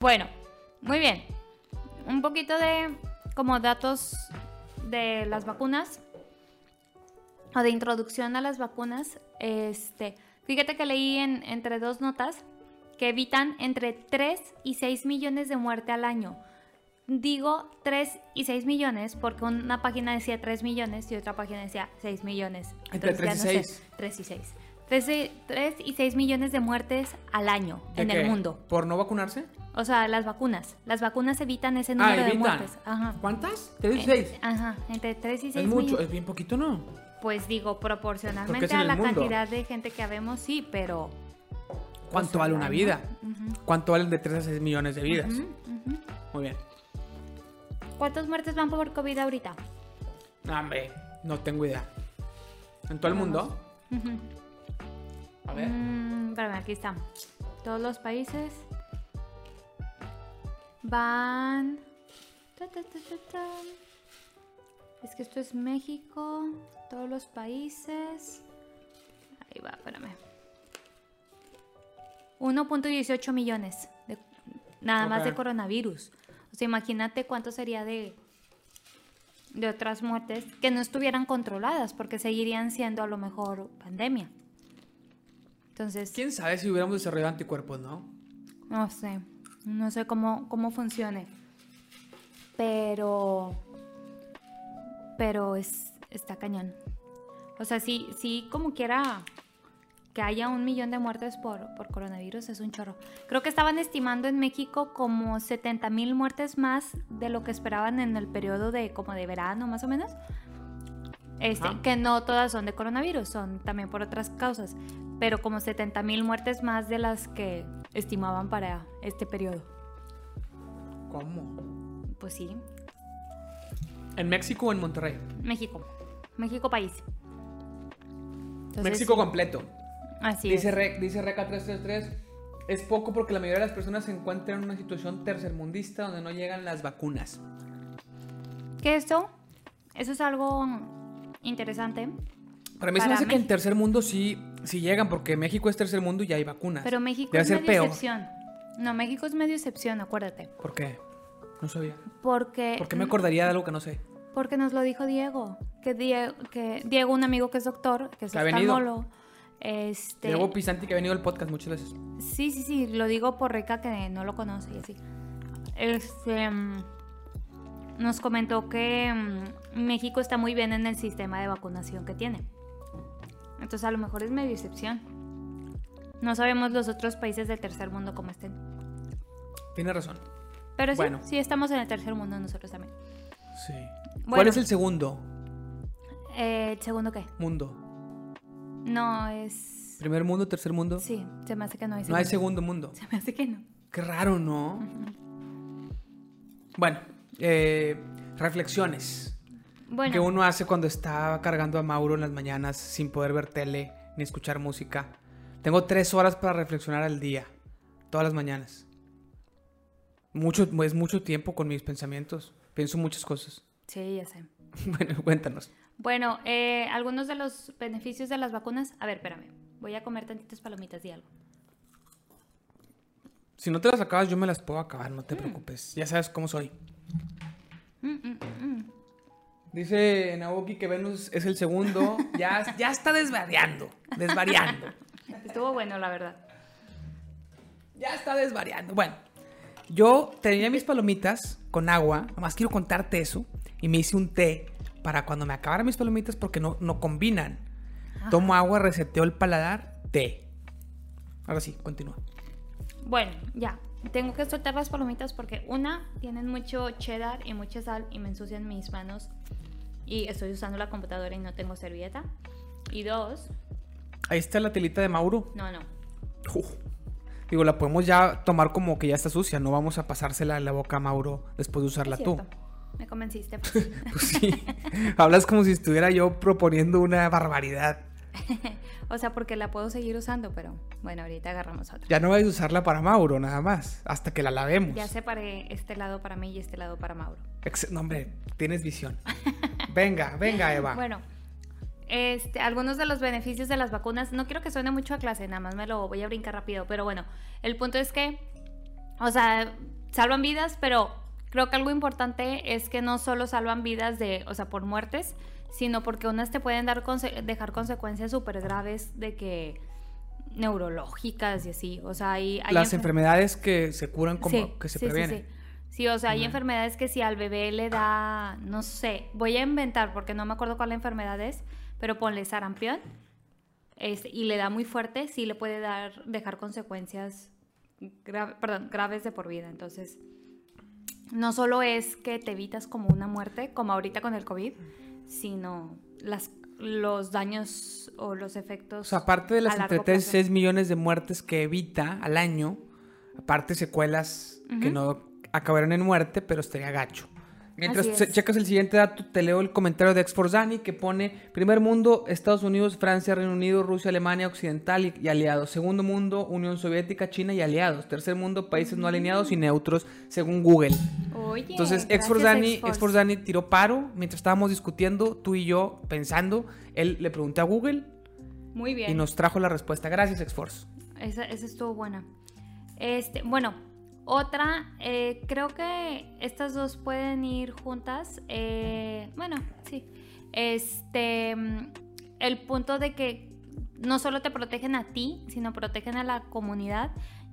Bueno, muy bien. Un poquito de como datos de las vacunas o de introducción a las vacunas. Este, fíjate que leí en, entre dos notas que evitan entre 3 y 6 millones de muerte al año. Digo 3 y 6 millones porque una página decía 3 millones y otra página decía 6 millones. Entre 3 y 6. 3 y 6. 3, y 6 millones de muertes al año en el mundo. ¿Por no vacunarse? O sea, las vacunas. Las vacunas evitan ese número ah, de muertes. Ajá. ¿Cuántas? ¿3 y 6? Ajá, entre 3 y 6 Es mucho, es bien poquito, ¿no? Pues digo, proporcionalmente a la cantidad de gente que habemos, sí, pero... ¿Cuánto vale una vida? ¿Cuánto valen de 3 a 6 millones de vidas? Muy bien. ¿Cuántas muertes van por COVID ahorita? No, hombre, no tengo idea. ¿En todo el mundo? A ver. Mm, espérame, aquí está. Todos los países van... Es que esto es México, todos los países. Ahí va, espérame. 1.18 millones. De, nada más de coronavirus. O sea, imagínate cuánto sería de, de otras muertes que no estuvieran controladas, porque seguirían siendo a lo mejor pandemia. Entonces. ¿Quién sabe si hubiéramos desarrollado anticuerpos, no? No sé. No sé cómo, cómo funcione. Pero pero es, está cañón. O sea, sí, sí, como quiera que haya un millón de muertes por, coronavirus es un chorro. Creo que estaban estimando en México como 70 mil muertes más de lo que esperaban en el periodo de como de verano, más o menos. Este, que no todas son de coronavirus, son también por otras causas, pero como 70 mil muertes más de las que estimaban para este periodo. ¿Cómo? Pues sí, ¿En México o en Monterrey? México. México país. México completo. Así dice es. dice Reca 333. Es poco porque la mayoría de las personas se encuentran en una situación tercermundista donde no llegan las vacunas. ¿Qué esto? Eso es algo interesante. Para mí se me hace que en tercer mundo sí, sí llegan, porque México es tercer mundo y ya hay vacunas. Pero México es medio excepción. No, México es medio excepción, acuérdate. ¿Por qué? No sabía. Porque... ¿Por qué me acordaría de algo que no sé? Porque nos lo dijo Diego. Que Diego, que Diego un amigo que es doctor, que es oftalmólogo. Este... Diego Pisanti que ha venido al podcast muchas veces. Sí, sí, sí. Lo digo por Reca que no lo conoce y así. Este... Mm, nos comentó que mm, México está muy bien en el sistema de vacunación que tiene. Entonces a lo mejor es medio excepción. No sabemos los otros países del tercer mundo cómo estén. Tiene razón. Pero sí, sí estamos en el tercer mundo nosotros también. Sí. ¿Cuál es el segundo? Eh, ¿El segundo qué? Mundo. No, es... ¿Primer mundo, tercer mundo? Sí, se me hace que no hay segundo. No hay segundo mundo. Se me hace que no. Qué raro, ¿no? Bueno, eh, reflexiones. Bueno. Que uno hace cuando está cargando a Mauro en las mañanas sin poder ver tele ni escuchar música. Tengo tres horas para reflexionar al día, todas las mañanas. Mucho, es mucho tiempo con mis pensamientos. Pienso muchas cosas. Sí, ya sé. bueno, cuéntanos. Bueno, eh, algunos de los beneficios de las vacunas. A ver, espérame. Voy a comer tantitas palomitas y algo. Si no te las acabas, yo me las puedo acabar, no te mm. preocupes. Ya sabes cómo soy. Mm, mm, Dice Naoki que Venus es el segundo. ya, ya está desvariando. Desvariando. Estuvo bueno, la verdad. Ya está desvariando. Bueno, yo tenía mis palomitas con agua, nomás quiero contarte eso, y me hice un té para cuando me acabaran mis palomitas porque no, no combinan. Tomo agua, reseteo el paladar, té. Ahora sí, continúa. Bueno, ya. Tengo que soltar las palomitas porque una, tienen mucho cheddar y mucha sal y me ensucian mis manos. Y estoy usando la computadora y no tengo servilleta. Y dos... Ahí está la telita de Mauro. No, no. Digo, la podemos ya tomar como que ya está sucia, no vamos a pasársela en la boca a Mauro después de usarla tú. Me convenciste. Pues. pues sí. Hablas como si estuviera yo proponiendo una barbaridad. o sea, porque la puedo seguir usando, pero bueno, ahorita agarramos otra. Ya no vais a usarla para Mauro, nada más, hasta que la lavemos. Ya separé este lado para mí y este lado para Mauro. no, hombre, tienes visión. venga, venga, Eva. Bueno, este, algunos de los beneficios de las vacunas, no quiero que suene mucho a clase, nada más me lo voy a brincar rápido, pero bueno, el punto es que o sea, salvan vidas, pero creo que algo importante es que no solo salvan vidas de, o sea, por muertes, sino porque unas te pueden dar dejar consecuencias súper graves de que neurológicas y así, o sea, hay... Las enfermedades que se curan como que se sí, previenen. Sí, sí. o sea, hay enfermedades que si al bebé le da, no sé, voy a inventar porque no me acuerdo cuál enfermedad es, pero ponle sarampión y le da muy fuerte, sí le puede dar, dejar consecuencias perdón, graves de por vida. Entonces, no solo es que te evitas como una muerte, como ahorita con el COVID, sino las, los daños o los efectos. O sea, aparte de las entre 3 y 6 millones de muertes que evita al año, aparte secuelas que no acabaron en muerte, pero estaría gacho. Mientras checas el siguiente dato, te leo el comentario de Exforzani que pone primer mundo, Estados Unidos, Francia, Reino Unido, Rusia, Alemania, Occidental y, aliados. Segundo mundo, Unión Soviética, China y aliados. Tercer mundo, países no alineados y neutros, según Google. Oye, Entonces, Exforzani, tiró paro mientras estábamos discutiendo, tú y yo, pensando. Él le pregunté a Google. Muy bien. Y nos trajo la respuesta. Gracias, Exforce. Esa, esa estuvo buena. Este, bueno, otra, eh, creo que estas dos pueden ir juntas. Eh, bueno, sí. Este, mm, el punto de que no solo te protegen a ti, sino protegen a la comunidad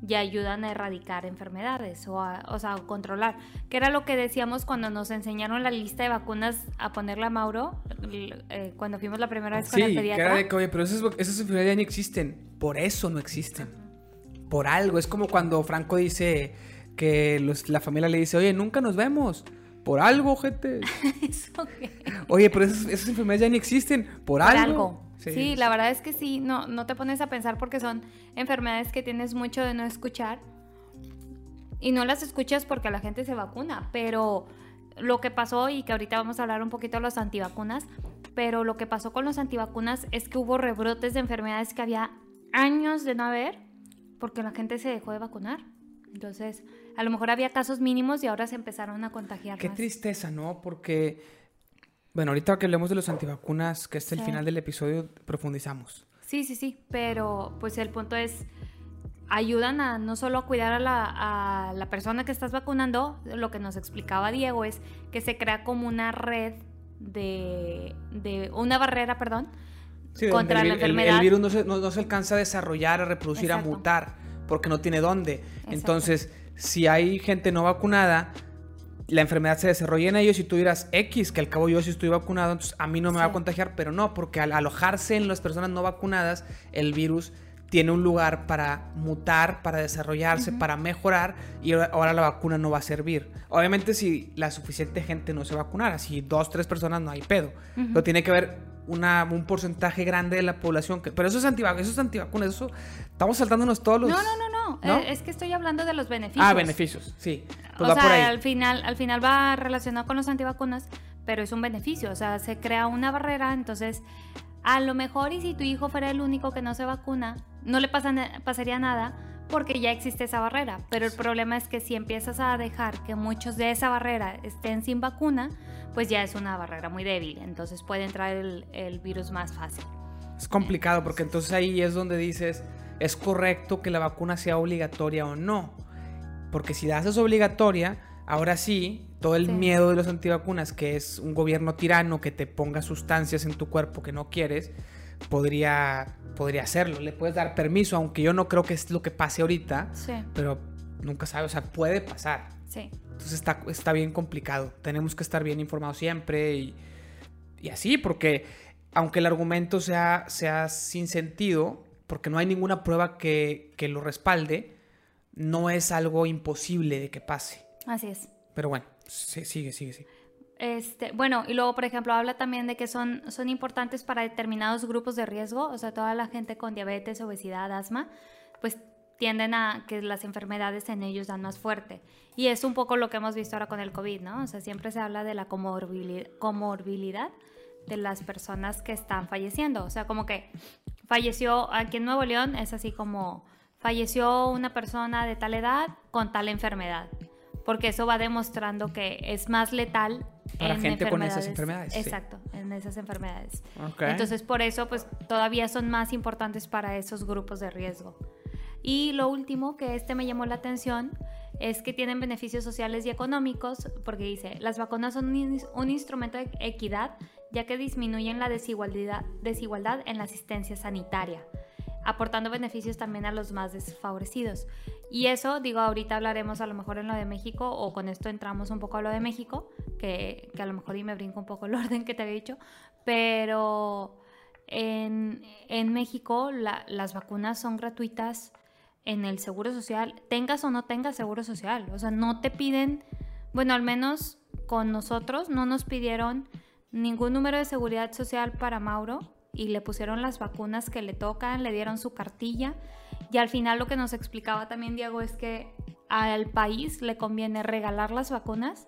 y ayudan a erradicar enfermedades o a, o sea, a controlar. Que era lo que decíamos cuando nos enseñaron la lista de vacunas a ponerle a Mauro, eh, cuando fuimos la primera vez con el pediatra. Sí, pero esas, esas enfermedades ya no existen. Por eso no existen por algo. Es como cuando Franco dice que la familia le dice, oye, nunca nos vemos. Por algo, gente. Oye, pero esas, enfermedades ya ni existen. Por, algo. Sí. la verdad es que sí, no, no te pones a pensar porque son enfermedades que tienes mucho de no escuchar. Y no las escuchas porque la gente se vacuna, pero lo que pasó, y que ahorita vamos a hablar un poquito de los antivacunas, pero lo que pasó con los antivacunas es que hubo rebrotes de enfermedades que había años de no haber porque la gente se dejó de vacunar. Entonces, a lo mejor había casos mínimos y ahora se empezaron a contagiar. Qué tristeza, ¿no? Porque, bueno, ahorita que hablemos de los antivacunas, que es el final del episodio, profundizamos. Sí, sí, sí, pero pues el punto es, ayudan a no solo a cuidar a la, a la persona que estás vacunando, lo que nos explicaba Diego es que se crea como una red de, de una barrera, perdón, contra la enfermedad. El, virus no se, no, se, alcanza a desarrollar, a reproducir, a mutar, porque no tiene dónde. Entonces, si hay gente no vacunada, la enfermedad se desarrolla en ellos y tú dirás X, que al cabo yo sí estoy vacunado, entonces a mí no me va a contagiar, pero no, porque al alojarse en las personas no vacunadas, el virus tiene un lugar para mutar, para desarrollarse, para mejorar y ahora la vacuna no va a servir. Obviamente si la suficiente gente no se vacunara, si dos, tres personas no hay pedo, pero tiene que haber una, un porcentaje grande de la población. Que, pero eso es, antivacunas, eso es antivacunas, eso estamos saltándonos todos los... No, no, no, no, eh, es que estoy hablando de los beneficios. Ah, beneficios, sí. Pues o sea, Al, final, al final va relacionado con los antivacunas, pero es un beneficio, o sea, se crea una barrera, entonces a lo mejor y si tu hijo fuera el único que no se vacuna, no le pasa, pasaría nada porque ya existe esa barrera. Pero el problema es que si empiezas a dejar que muchos de esa barrera estén sin vacuna, pues ya es una barrera muy débil. Entonces puede entrar el, virus más fácil. Es complicado porque entonces ahí es donde dices, ¿es correcto que la vacuna sea obligatoria o no? Porque si la haces obligatoria, ahora sí, todo el miedo de los antivacunas, que es un gobierno tirano que te ponga sustancias en tu cuerpo que no quieres, podría, podría hacerlo. Le puedes dar permiso, aunque yo no creo que es lo que pase ahorita, pero nunca sabes, o sea, puede pasar. Sí. Entonces está, está bien complicado. Tenemos que estar bien informados siempre y, y así, porque aunque el argumento sea, sea sin sentido, porque no hay ninguna prueba que, que lo respalde, no es algo imposible de que pase. Así es. Pero bueno, sigue, sigue, sigue. Este, bueno, y luego, por ejemplo, habla también de que son, son importantes para determinados grupos de riesgo, o sea, toda la gente con diabetes, obesidad, asma, pues tienden a que las enfermedades en ellos dan más fuerte. Y es un poco lo que hemos visto ahora con el COVID, ¿no? O sea, siempre se habla de la comorbilidad de las personas que están falleciendo. O sea, como que falleció aquí en Nuevo León, es así como falleció una persona de tal edad con tal enfermedad porque eso va demostrando que es más letal para en gente con esas enfermedades. Exacto, en esas enfermedades. Entonces, por eso, pues todavía son más importantes para esos grupos de riesgo. Y lo último, que este me llamó la atención, es que tienen beneficios sociales y económicos, porque dice, las vacunas son un, instrumento de equidad, ya que disminuyen la desigualdad, desigualdad en la asistencia sanitaria, aportando beneficios también a los más desfavorecidos. Y eso, digo, ahorita hablaremos a lo mejor en lo de México, o con esto entramos un poco a lo de México, que, a lo mejor y me brinco un poco el orden que te había dicho, pero en, México las vacunas son gratuitas en el Seguro Social, tengas o no tengas Seguro Social. O sea, no te piden, bueno, al menos con nosotros no nos pidieron ningún número de seguridad social para Mauro y le pusieron las vacunas que le tocan, le dieron su cartilla y al final lo que nos explicaba también Diego es que al país le conviene regalar las vacunas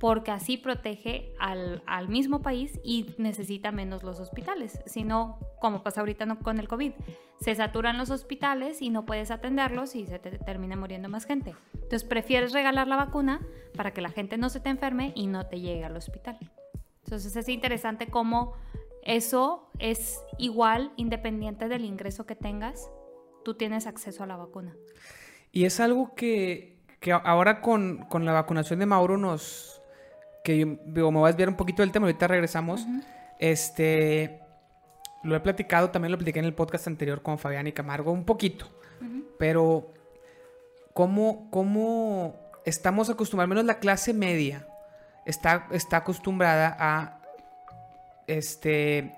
porque así protege al, mismo país y necesita menos los hospitales. Si no, como pasa ahorita con el COVID, se saturan los hospitales y no puedes atenderlos y se te termina muriendo más gente. Entonces prefieres regalar la vacuna para que la gente no se te enferme y no te llegue al hospital. Entonces es interesante cómo eso es igual independiente del ingreso que tengas, tú tienes acceso a la vacuna. Y es algo que, ahora con, con la vacunación de Mauro nos, que digo, me voy a desviar un poquito del tema, ahorita regresamos. Este, lo he platicado, también lo platiqué en el podcast anterior con Fabián y Camargo, un poquito. Pero, ¿cómo, ¿cómo estamos acostumbrados, menos la clase media, está, está acostumbrada a este,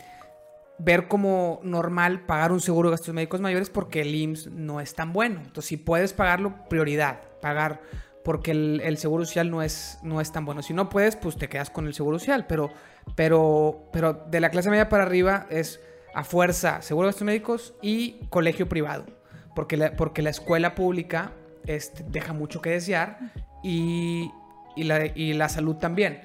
ver como normal pagar un seguro de gastos médicos mayores porque el IMSS no es tan bueno. Entonces, si puedes pagarlo, prioridad, pagar porque el, seguro social no es, no es tan bueno. Si no puedes, pues te quedas con el seguro social, pero, pero, pero de la clase media para arriba es a fuerza seguro de gastos médicos y colegio privado, porque la, porque la escuela pública este, deja mucho que desear y, y, la, y la salud también,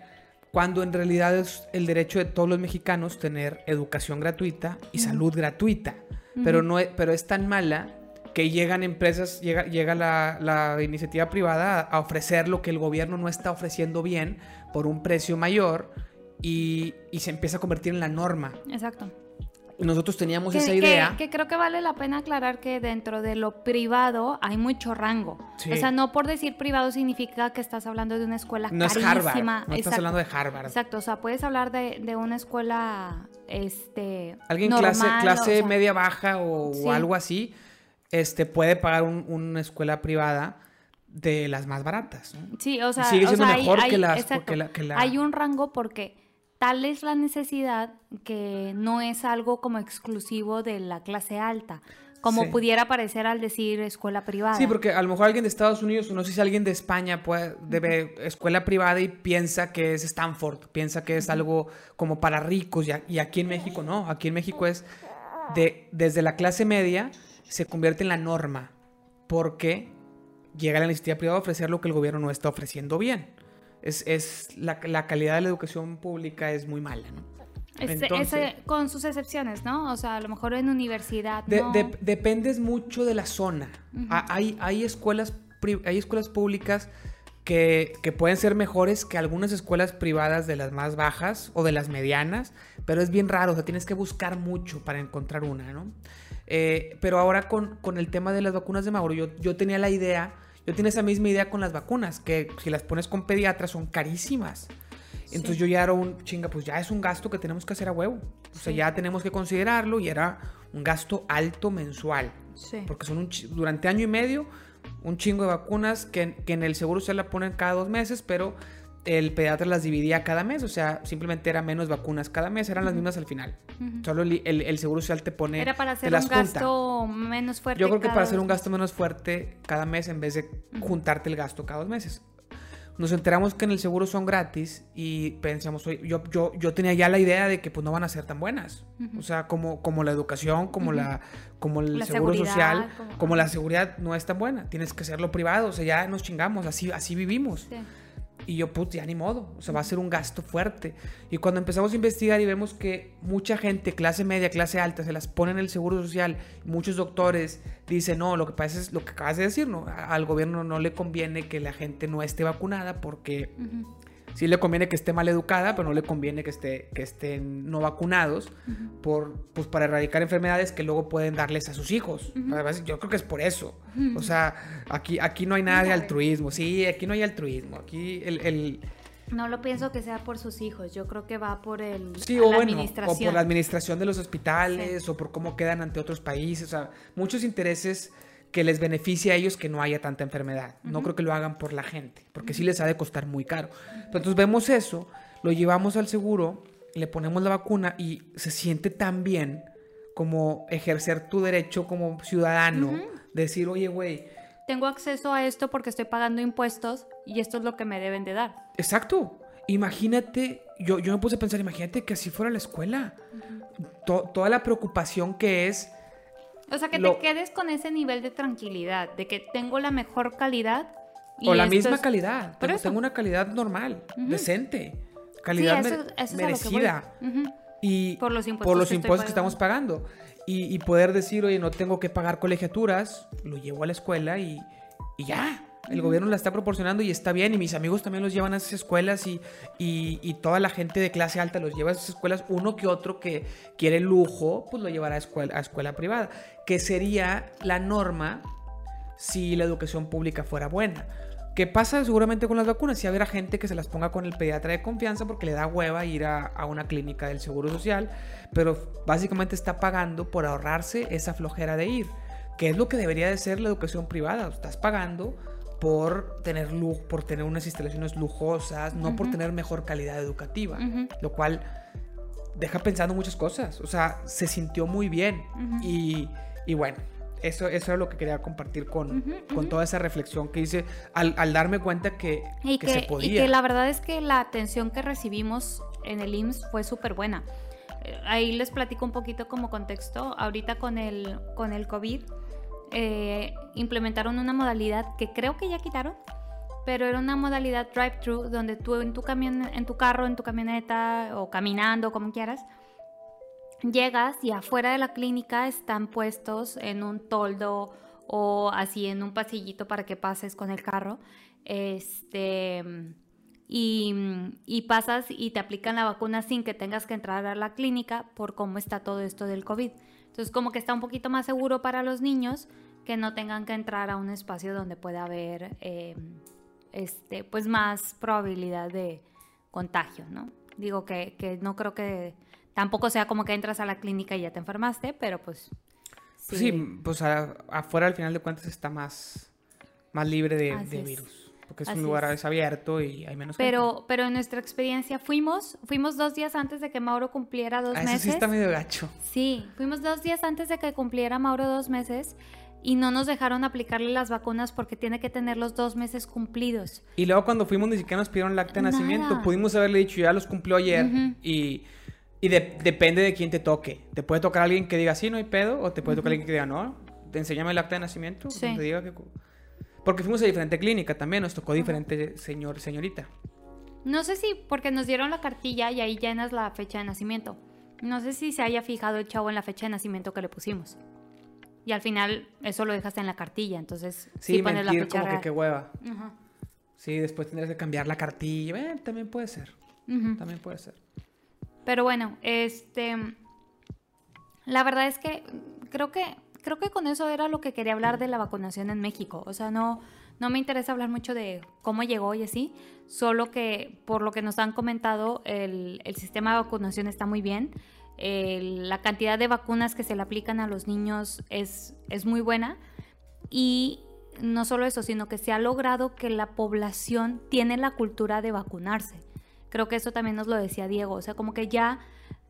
cuando en realidad es el derecho de todos los mexicanos tener educación gratuita y salud gratuita, pero, no pero es tan mala que llegan empresas, llega, llega la, iniciativa privada a, ofrecer lo que el gobierno no está ofreciendo bien por un precio mayor y, se empieza a convertir en la norma. Exacto. Nosotros teníamos esa idea. Que, creo que vale la pena aclarar que dentro de lo privado hay mucho rango. O sea, no por decir privado significa que estás hablando de una escuela no carísima. Es Harvard, no estás hablando de Harvard. Exacto, o sea, puedes hablar de, una escuela este alguien clase clase media baja o, algo así este, puede pagar una escuela privada de las más baratas. Sí, o sea, sigue siendo mejor hay, que, las, Hay un rango porque tal es la necesidad que no es algo como exclusivo de la clase alta. Como pudiera parecer al decir escuela privada. Sí, porque a lo mejor alguien de Estados Unidos, o no sé si alguien de España puede, debe escuela privada y piensa que es Stanford, piensa que es algo como para ricos, y, y aquí en México no, aquí en México es de, desde la clase media se convierte en la norma porque llega la iniciativa privada a ofrecer lo que el gobierno no está ofreciendo bien. Es, es la, la, calidad de la educación pública es muy mala, ¿no? con sus excepciones, ¿no? O sea, a lo mejor en universidad. dependes mucho de la zona. hay, hay, escuelas, hay escuelas públicas que, que, pueden ser mejores que algunas escuelas privadas de las más bajas o de las medianas, pero es bien raro, o sea, tienes que buscar mucho para encontrar una, ¿no? Eh, pero ahora con, el tema de las vacunas de Mauro, yo, yo tenía la idea, yo tenía esa misma idea con las vacunas, que si las pones con pediatras son carísimas. Entonces yo ya era un chinga, pues ya es un gasto que tenemos que hacer a huevo. O sea, ya tenemos que considerarlo y era un gasto alto mensual. Porque son un, durante año y medio un chingo de vacunas que, que en el seguro se la ponen cada dos meses, pero el pediatra las dividía cada mes, o sea, simplemente era menos vacunas cada mes, eran las mismas al final. Solo el, seguro social te pone. Era para hacer un gasto menos fuerte. Yo creo que para hacer un gasto menos fuerte cada mes en vez de juntarte el gasto cada dos meses. Nos enteramos que en el seguro son gratis y pensamos, yo, yo, yo tenía ya la idea de que pues no van a ser tan buenas. O sea, como, como la educación, como, la, como el seguro social, como... la seguridad no es tan buena. Tienes que hacerlo privado, o sea, ya nos chingamos, así, así vivimos. Sí. Y yo, putz, ya ni modo, o sea, va a ser un gasto fuerte. Y cuando empezamos a investigar y vemos que mucha gente, clase media, clase alta, se las pone en el seguro social, muchos doctores dicen, no, lo que pasa es lo que acabas de decir, ¿no? Al gobierno no le conviene que la gente no esté vacunada porque, sí le conviene que esté mal educada, pero no le conviene que, esté, que estén no vacunados por, pues, para erradicar enfermedades que luego pueden darles a sus hijos. yo creo que es por eso. O sea, aquí, aquí no hay nada de altruismo. Sí, aquí no hay altruismo. Aquí el, No lo pienso que sea por sus hijos, yo creo que va por el sí, o, bueno, o por la administración de los hospitales o por cómo quedan ante otros países, o sea, muchos intereses que les beneficie a ellos que no haya tanta enfermedad. No creo que lo hagan por la gente, porque sí les ha de costar muy caro. Entonces vemos eso, lo llevamos al seguro, le ponemos la vacuna y se siente tan bien como ejercer tu derecho como ciudadano, decir, oye, güey. Tengo acceso a esto porque estoy pagando impuestos y esto es lo que me deben de dar. Exacto. Imagínate, yo, yo me puse a pensar, imagínate que así fuera la escuela. toda la preocupación que es o sea, que te quedes con ese nivel de tranquilidad, de que tengo la mejor calidad. o la misma calidad. Pero tengo una calidad normal, decente. Calidad merecida. Y por los impuestos, que, estamos pagando. Y, poder decir, oye, no tengo que pagar colegiaturas, lo llevo a la escuela y, y ya. El gobierno la está proporcionando y está bien. Y mis amigos también los llevan a esas escuelas y, y, toda la gente de clase alta los lleva a esas escuelas. Uno que otro que quiere lujo, pues lo llevará a escuela, a escuela privada. Que sería la norma si la educación pública fuera buena. ¿Qué pasa seguramente con las vacunas? Si habrá gente que se las ponga con el pediatra de confianza porque le da hueva ir a, a, una clínica del Seguro Social, pero básicamente está pagando por ahorrarse esa flojera de ir, que es lo que debería de ser la educación privada. Estás pagando por tener luz, por tener unas instalaciones lujosas, no por tener mejor calidad educativa, lo cual deja pensando muchas cosas. O sea, se sintió muy bien y, y, bueno. Eso, eso era lo que quería compartir con, con toda esa reflexión que hice al, al darme cuenta que, que, se podía. Y que la verdad es que la atención que recibimos en el IMSS fue súper buena. Eh, ahí les platico un poquito como contexto. Ahorita con el, con el COVID, eh, implementaron una modalidad que creo que ya quitaron, pero era una modalidad drive-thru donde tú en tu, camión, en tu carro, en tu camioneta o caminando, como quieras, llegas y afuera de la clínica están puestos en un toldo o así en un pasillito para que pases con el carro. Este, y, pasas y te aplican la vacuna sin que tengas que entrar a la clínica por cómo está todo esto del COVID. Entonces como que está un poquito más seguro para los niños que no tengan que entrar a un espacio donde pueda haber em, este, pues más probabilidad de contagio, ¿no? Digo que, no creo que tampoco sea como que entras a la clínica y ya te enfermaste, pero pues... Sí, pues afuera al final de cuentas está más, más libre de, virus. Porque es un lugar abierto y hay menos pero, Pero en nuestra experiencia fuimos, fuimos dos días antes de que Mauro cumpliera dos meses. Ah, eso sí está medio gacho. Sí, fuimos dos días antes de que cumpliera Mauro dos meses y no nos dejaron aplicarle las vacunas porque tiene que tener los dos meses cumplidos. Y luego cuando fuimos ni siquiera nos pidieron el acta de nacimiento. Pudimos haberle dicho, ya los cumplió ayer y... Y depende de quién te toque. Te puede tocar alguien que diga sí, no hay pedo, o te puede tocar alguien que diga no, te enseñame el acta de nacimiento. Sí. Te diga que porque fuimos a diferente clínica también, nos tocó diferente señor, señorita. No sé si, porque nos dieron la cartilla y ahí llenas la fecha de nacimiento. No sé si se haya fijado el chavo en la fecha de nacimiento que le pusimos. Y al final eso lo dejaste en la cartilla, entonces sí, pones la fecha como que qué hueva. Sí, después tendrías que cambiar la cartilla. Eh, también puede ser. También puede ser. Pero bueno, este... La verdad es que creo que creo que con eso era lo que quería hablar de la vacunación en México. O sea, no, no me interesa hablar mucho de cómo llegó y así, solo que por lo que nos han comentado, el, sistema de vacunación está muy bien. la cantidad de vacunas que se le aplican a los niños es, es muy buena. Y no solo eso, sino que se ha logrado que la población tiene la cultura de vacunarse. Creo que eso también nos lo decía Diego. O sea, como que ya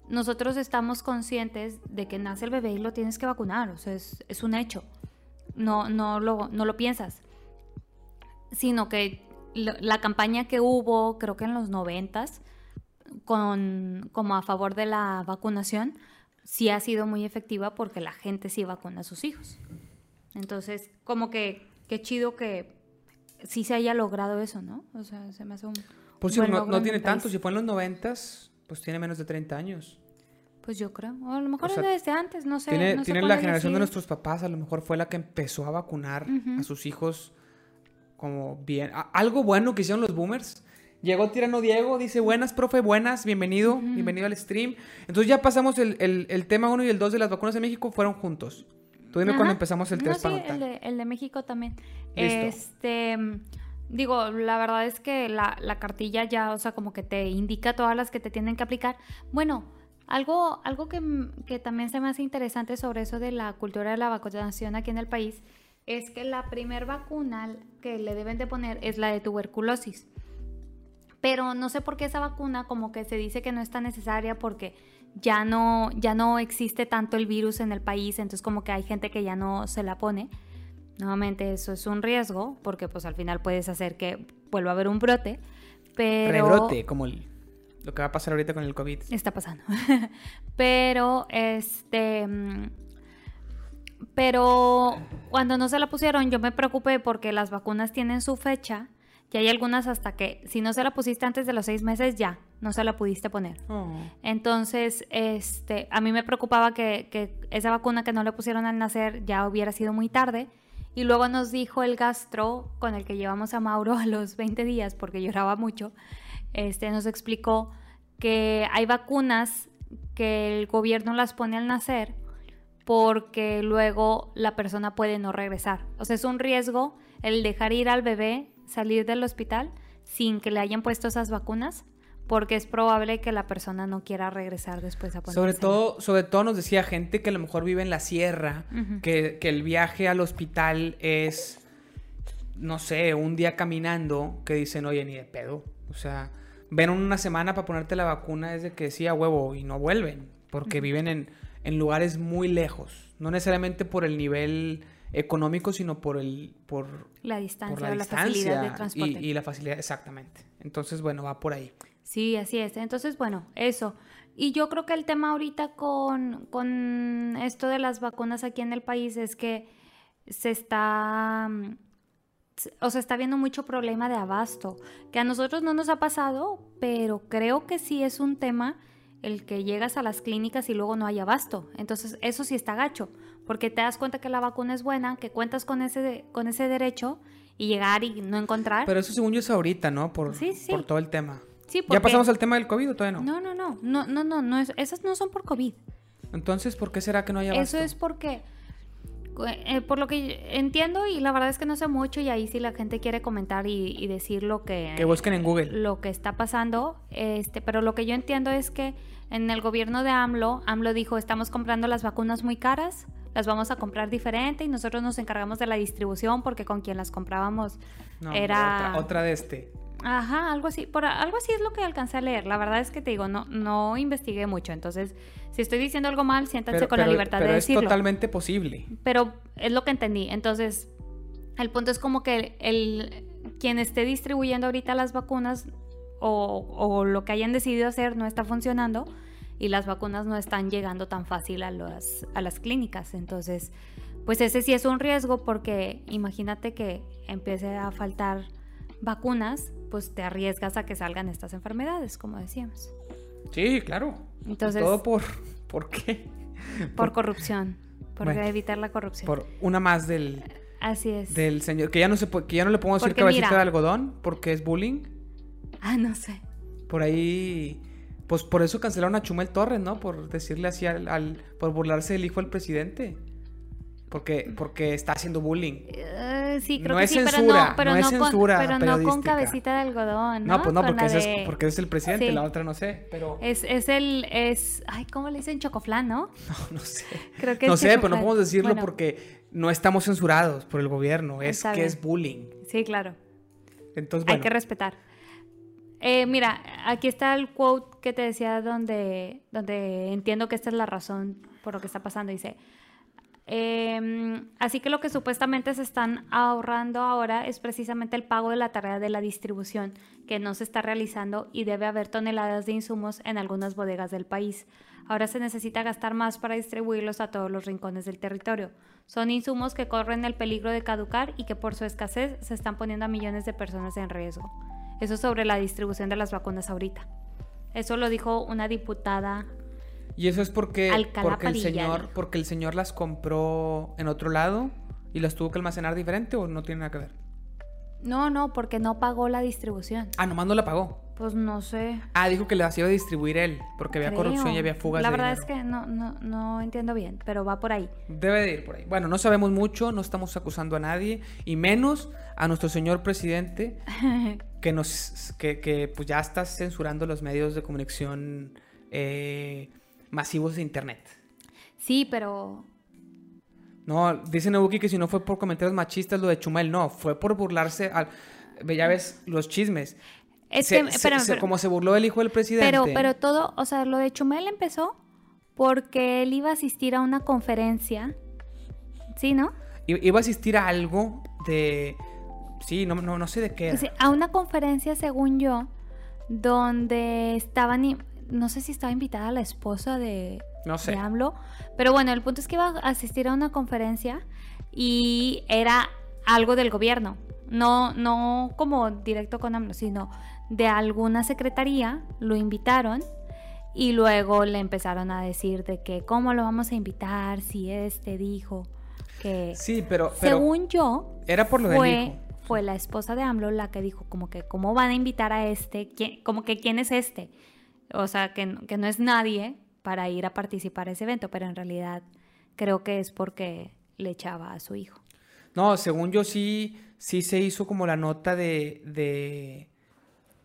nosotros estamos conscientes de que nace el bebé y lo tienes que vacunar, o sea, es, un hecho. No, no, lo, no lo piensas. Sino que la campaña que hubo, creo que en los noventas, con, como a favor de la vacunación, sí ha sido muy efectiva porque la gente sí vacuna a sus hijos. Entonces, como que qué chido que sí se haya logrado eso, ¿no? O sea, se me hace un... Pues no, no tiene tanto, si fue en los noventas, pues tiene menos de 30 años. Pues yo creo. O a lo mejor es desde antes, no sé. Tiene, tiene la generación de nuestros papás, a lo mejor fue la que empezó a vacunar a sus hijos como bien. algo bueno que hicieron los boomers. Llegó Tirano Diego, dice buenas, profe, buenas, bienvenido, bienvenido al stream. Entonces ya pasamos el, tema 1 y el 2 de las vacunas de México, fueron juntos. Tú dime cuando empezamos el 3 para el de, México también. Este, digo, la verdad es que la, la, cartilla ya, o sea, como que te indica todas las que te tienen que aplicar. Bueno, algo, algo que, que también se me hace interesante sobre eso de la cultura de la vacunación aquí en el país es que la primer vacuna que le deben de poner es la de tuberculosis. Pero no sé por qué esa vacuna como que se dice que no es tan necesaria porque ya no, ya no existe tanto el virus en el país, entonces como que hay gente que ya no se la pone. Nuevamente eso es un riesgo porque pues al final puedes hacer que vuelva a haber un brote, pero... Rebrote, como lo que va a pasar ahorita con el COVID. Está pasando. pero este mm, pero cuando no se la pusieron, yo me preocupé porque las vacunas tienen su fecha y hay algunas hasta que si no se la pusiste antes de los seis meses, ya, no se la pudiste poner. Oh. Entonces, este, a mí me preocupaba que, que, esa vacuna que no le pusieron al nacer ya hubiera sido muy tarde. Y luego nos dijo el gastro con el que llevamos a Mauro a los 20 días, porque lloraba mucho, este, nos explicó que hay vacunas que el gobierno las pone al nacer porque luego la persona puede no regresar. O sea, es un riesgo el dejar ir al bebé, salir del hospital sin que le hayan puesto esas vacunas, porque es probable que la persona no quiera regresar después a ponerse. Sobre todo, sobre todo nos decía gente que a lo mejor vive en la sierra, que, que el viaje al hospital es, no sé, un día caminando, que dicen, oye, ni de pedo. O sea, ven una semana para ponerte la vacuna es de que sí a huevo y no vuelven, porque viven en en lugares muy lejos, no necesariamente por el nivel económico, sino por el por la distancia, la, facilidad de transporte y, la facilidad exactamente. Entonces, bueno, va por ahí. Sí, así es. Entonces, bueno, eso. Y yo creo que el tema ahorita con, con esto de las vacunas aquí en el país es que se está o sea, está viendo mucho problema de abasto, que a nosotros no nos ha pasado, pero creo que sí es un tema el que llegas a las clínicas y luego no hay abasto. Entonces, eso sí está gacho, porque te das cuenta que la vacuna es buena, que cuentas con ese, con ese derecho y llegar y no encontrar. Pero eso según yo es ahorita, ¿no? Por, por todo el tema. Sí, ¿Ya pasamos al tema del COVID o todavía no? No, no, no, no, no, no, no esas no son por COVID. Entonces, ¿por qué será que no hay abasto? Eso es porque eh, por lo que entiendo y la verdad es que no sé mucho y ahí si la gente quiere comentar y, decir lo que que busquen en Google lo que está pasando este pero lo que yo entiendo es que en el gobierno de AMLO AMLO dijo estamos comprando las vacunas muy caras las vamos a comprar diferente y nosotros nos encargamos de la distribución porque con quien las comprábamos era otra, otra de este Ajá, algo así. Por, algo así es lo que alcancé a leer. La verdad es que te digo, no, no investigué mucho. Entonces, si estoy diciendo algo mal, siéntanse con la libertad de decirlo. Es totalmente posible. Pero es lo que entendí. Entonces, el punto es como que el, quien esté distribuyendo ahorita las vacunas o, o, lo que hayan decidido hacer no está funcionando y las vacunas no están llegando tan fácil a, las, a las clínicas. Entonces, pues ese sí es un riesgo porque imagínate que empiece a faltar vacunas pues te arriesgas a que salgan estas enfermedades, como decíamos. Sí, claro. Entonces, todo por ¿por qué? Por, corrupción, por evitar la corrupción. Por una más del Así es. Del señor que ya no se que ya no le podemos decir cabecita de algodón porque es bullying. Ah, no sé. Por ahí pues por eso cancelaron a Chumel Torres, ¿no? Por decirle así al por burlarse del hijo del presidente. Porque, porque está haciendo bullying. Eh, sí, creo que sí, pero no, pero no, con, pero no con cabecita de algodón. No, no pues no, porque, es, porque es el presidente, la otra no sé, pero... Es, es el, es, ay, ¿cómo le dicen? Chocoflán, ¿no? No, no sé. Creo que No sé, pero no podemos decirlo porque no estamos censurados por el gobierno, es que es bullying. Sí, claro. Entonces, bueno. Hay que respetar. Eh, mira, aquí está el quote que te decía donde, donde entiendo que esta es la razón por lo que está pasando. Dice, Em, así que lo que supuestamente se están ahorrando ahora es precisamente el pago de la tarea de la distribución, que no se está realizando y debe haber toneladas de insumos en algunas bodegas del país. Ahora se necesita gastar más para distribuirlos a todos los rincones del territorio. Son insumos que corren el peligro de caducar y que por su escasez se están poniendo a millones de personas en riesgo. Eso sobre la distribución de las vacunas ahorita. Eso lo dijo una diputada y eso es porque, porque el señor, porque el señor las compró en otro lado y las tuvo que almacenar diferente o no tiene nada que ver. No, no, porque no pagó la distribución. Ah, nomás no la pagó. Pues no sé. Ah, dijo que las iba a distribuir él, porque había corrupción y había fugas La verdad es que no, no, no entiendo bien, pero va por ahí. Debe de ir por ahí. Bueno, no sabemos mucho, no estamos acusando a nadie, y menos a nuestro señor presidente, que nos, que, que, pues ya está censurando los medios de comunicación eh, masivos de internet. Sí, pero No, dice Nebuki que si no fue por comentarios machistas lo de Chumel, no, fue por burlarse al... Ya ves los chismes. es Se- que, se- espérame, se- pero- como se burló el hijo del presidente. Pero, pero todo, o sea, lo de Chumel empezó porque él iba a asistir a una conferencia. ¿Sí, no? I- Iba a asistir a algo de... Sí, no, no, no sé de qué era. A una conferencia, según yo, donde estaban, no sé si estaba invitada la esposa de, No sé. de AMLO, pero bueno, el punto es que iba a asistir a una conferencia y era algo del gobierno, no, no como directo con AMLO, sino de alguna secretaría, lo invitaron y luego le empezaron a decir de que cómo lo vamos a invitar si este dijo que Sí, pero, pero según yo era por lo del fue, hijo. fue la esposa de AMLO la que dijo como que cómo van a invitar a este, ¿Quién- como que quién es este, o sea que, no- que no es nadie para ir a participar a ese evento, pero en realidad creo que es porque le echaba a su hijo. No, según yo sí, sí se hizo como la nota de, de,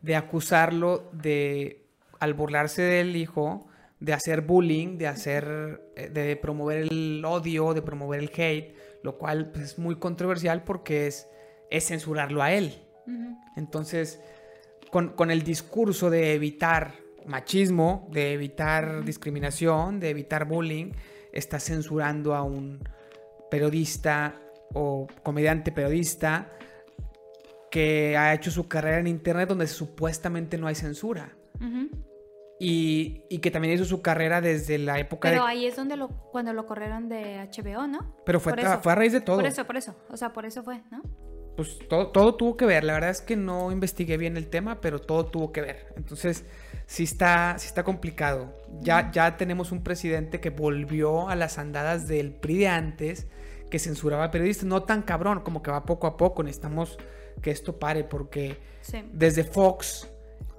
de acusarlo de, al burlarse del hijo, de hacer bullying, de hacer, eh, de promover el odio, de promover el hate, lo cual pues, es muy controversial porque es, es censurarlo a él. Entonces, con, con el discurso de evitar machismo, de evitar discriminación, de evitar bullying, está censurando a un periodista o comediante periodista que ha hecho su carrera en internet donde supuestamente no hay censura. Y, y que también hizo su carrera desde la época Pero de... ahí es donde lo, cuando lo corrieron de HBO, ¿no? Pero fue, a- fue a raíz de todo. Por eso, por eso. O sea, por eso fue, ¿no? Pues todo, todo tuvo que ver. La verdad es que no investigué bien el tema, pero todo tuvo que ver. Entonces, sí está, sí está complicado. Ya, ya tenemos un presidente que volvió a las andadas del PRI de antes, que censuraba a periodistas. No tan cabrón, como que va poco a poco. Necesitamos que esto pare, porque Sí. desde Fox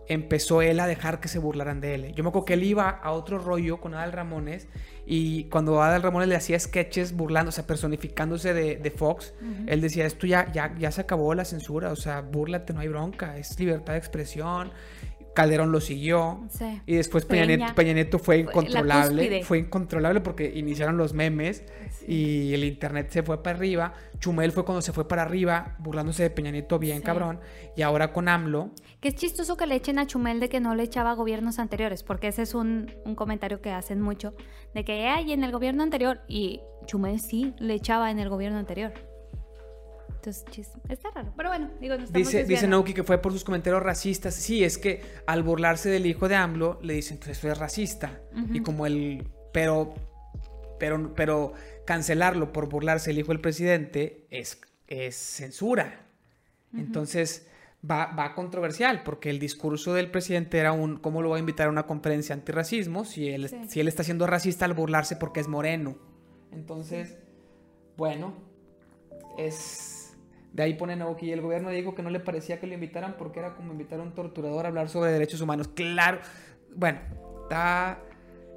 empezó él a dejar que se burlaran de él. Yo me acuerdo que él iba a otro rollo con Adal Ramones y cuando Adal Ramones le hacía sketches burlando, o sea, personificándose de, de Fox, él decía, esto ya, ya, ya se acabó la censura, o sea, búrlate, no hay bronca, es libertad de expresión. Calderón lo siguió. Sí. Y después Peña Peña. Nieto, Peña Nieto fue Fue la incontrolable. Fue incontrolable porque iniciaron los memes y el internet se fue para arriba. Chumel fue cuando se fue para arriba, burlándose de Peña Nieto bien Sí. cabrón. Y ahora con AMLO, Que es chistoso que le echen a Chumel de que no le echaba a gobiernos anteriores, porque ese es un, un comentario que hacen mucho, de que hay en el gobierno anterior, y Chumel sí le echaba en el gobierno anterior. Entonces, chis- está raro. Pero bueno, digo, no estamos Dice, dice. Nauki que fue por sus comentarios racistas. Sí, es que al burlarse del hijo de AMLO le dicen que eso es racista. Y como el. Pero. Pero, pero cancelarlo por burlarse del hijo del presidente es, es censura. Entonces va, va controversial porque el discurso del presidente era un ¿cómo lo voy a invitar a una conferencia antirracismo si él, Sí. si él está siendo racista al burlarse porque es moreno? Entonces, bueno, es... De ahí pone Nauki y el gobierno dijo que no le parecía que lo invitaran porque era como invitar a un torturador a hablar sobre derechos humanos. Claro, bueno, está...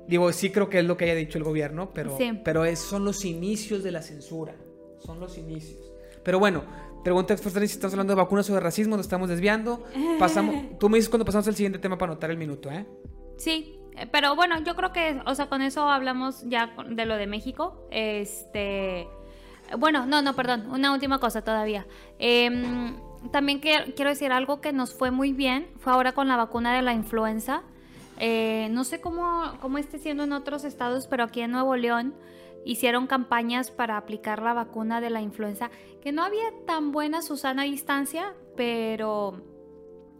Digo, sí creo que es lo que haya dicho el gobierno, pero, Sí. pero es, son los inicios de la censura. Son los inicios. Pero bueno, pregunta expresa si estamos hablando de vacunas o de racismo, nos estamos desviando. Pasamos, tú me dices cuando pasamos al siguiente tema para anotar el minuto, ¿eh? Sí, eh, pero bueno, yo creo que, o sea, con eso hablamos ya de lo de México. Este, bueno, no, no, perdón, una última cosa todavía. Em, también quiero decir algo que nos fue muy bien, fue ahora con la vacuna de la influenza. Eh, no sé cómo, cómo esté siendo en otros estados, pero aquí en Nuevo León hicieron campañas para aplicar la vacuna de la influenza, que no había tan buena Susana distancia, pero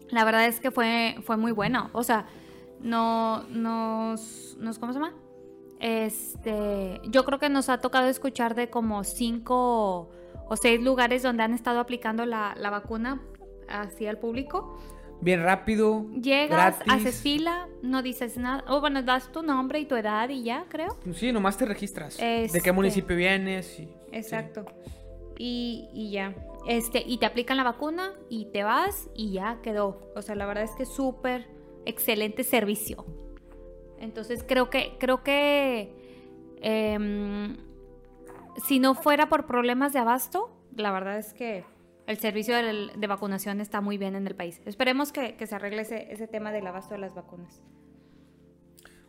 la verdad es que fue, fue muy bueno. O sea, no, nos, nos, ¿cómo se llama? Este, yo creo que nos ha tocado escuchar de como cinco o seis lugares donde han estado aplicando la, la vacuna hacia el público. Bien rápido. Llegas, gratis. haces fila, no dices nada. O bueno, das tu nombre y tu edad y ya, creo. Sí, nomás te registras. ¿De Este- qué municipio vienes? Y- Exacto. y, y, ya. Este, y te aplican la vacuna y te vas y ya quedó. O sea, la verdad es que súper excelente servicio. Entonces creo que, creo que em, si no fuera por problemas de abasto, la verdad es que el servicio de, vacunación está muy bien en el país. Esperemos que, se arregle ese, ese tema del abasto de las vacunas.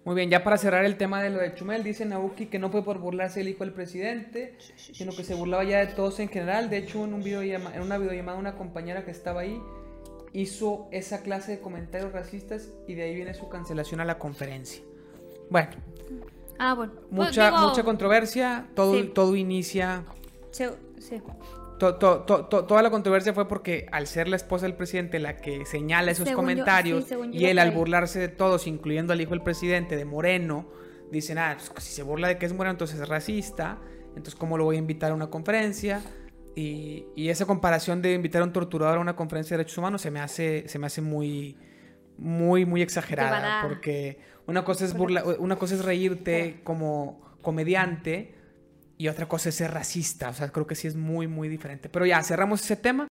Muy bien, ya para cerrar el tema de lo de Chumel, dice Nauki que no fue por burlarse el hijo del presidente, sino que se burlaba ya de todos en general. De hecho, en, un video en una videollamada una compañera que estaba ahí hizo esa clase de comentarios racistas y de ahí viene su cancelación a la conferencia. Bueno. Ah, bueno. Pues mucha, mucha controversia, todo, todo inicia... sí toda la controversia fue porque al ser la esposa del presidente la que señala esos comentarios y él al burlarse de todos, incluyendo al hijo del presidente, de Moreno, dicen, ah, pues, si se burla de que es Moreno, entonces es racista, entonces ¿cómo lo voy a invitar a una conferencia? Y, esa comparación de invitar a un torturador a una conferencia de derechos humanos se me hace, se me hace muy, muy, muy exagerada, porque una cosa es burla, una cosa es reírte como comediante y otra cosa es ser racista. O sea, creo que sí es muy, muy diferente. Pero ya, cerramos ese tema.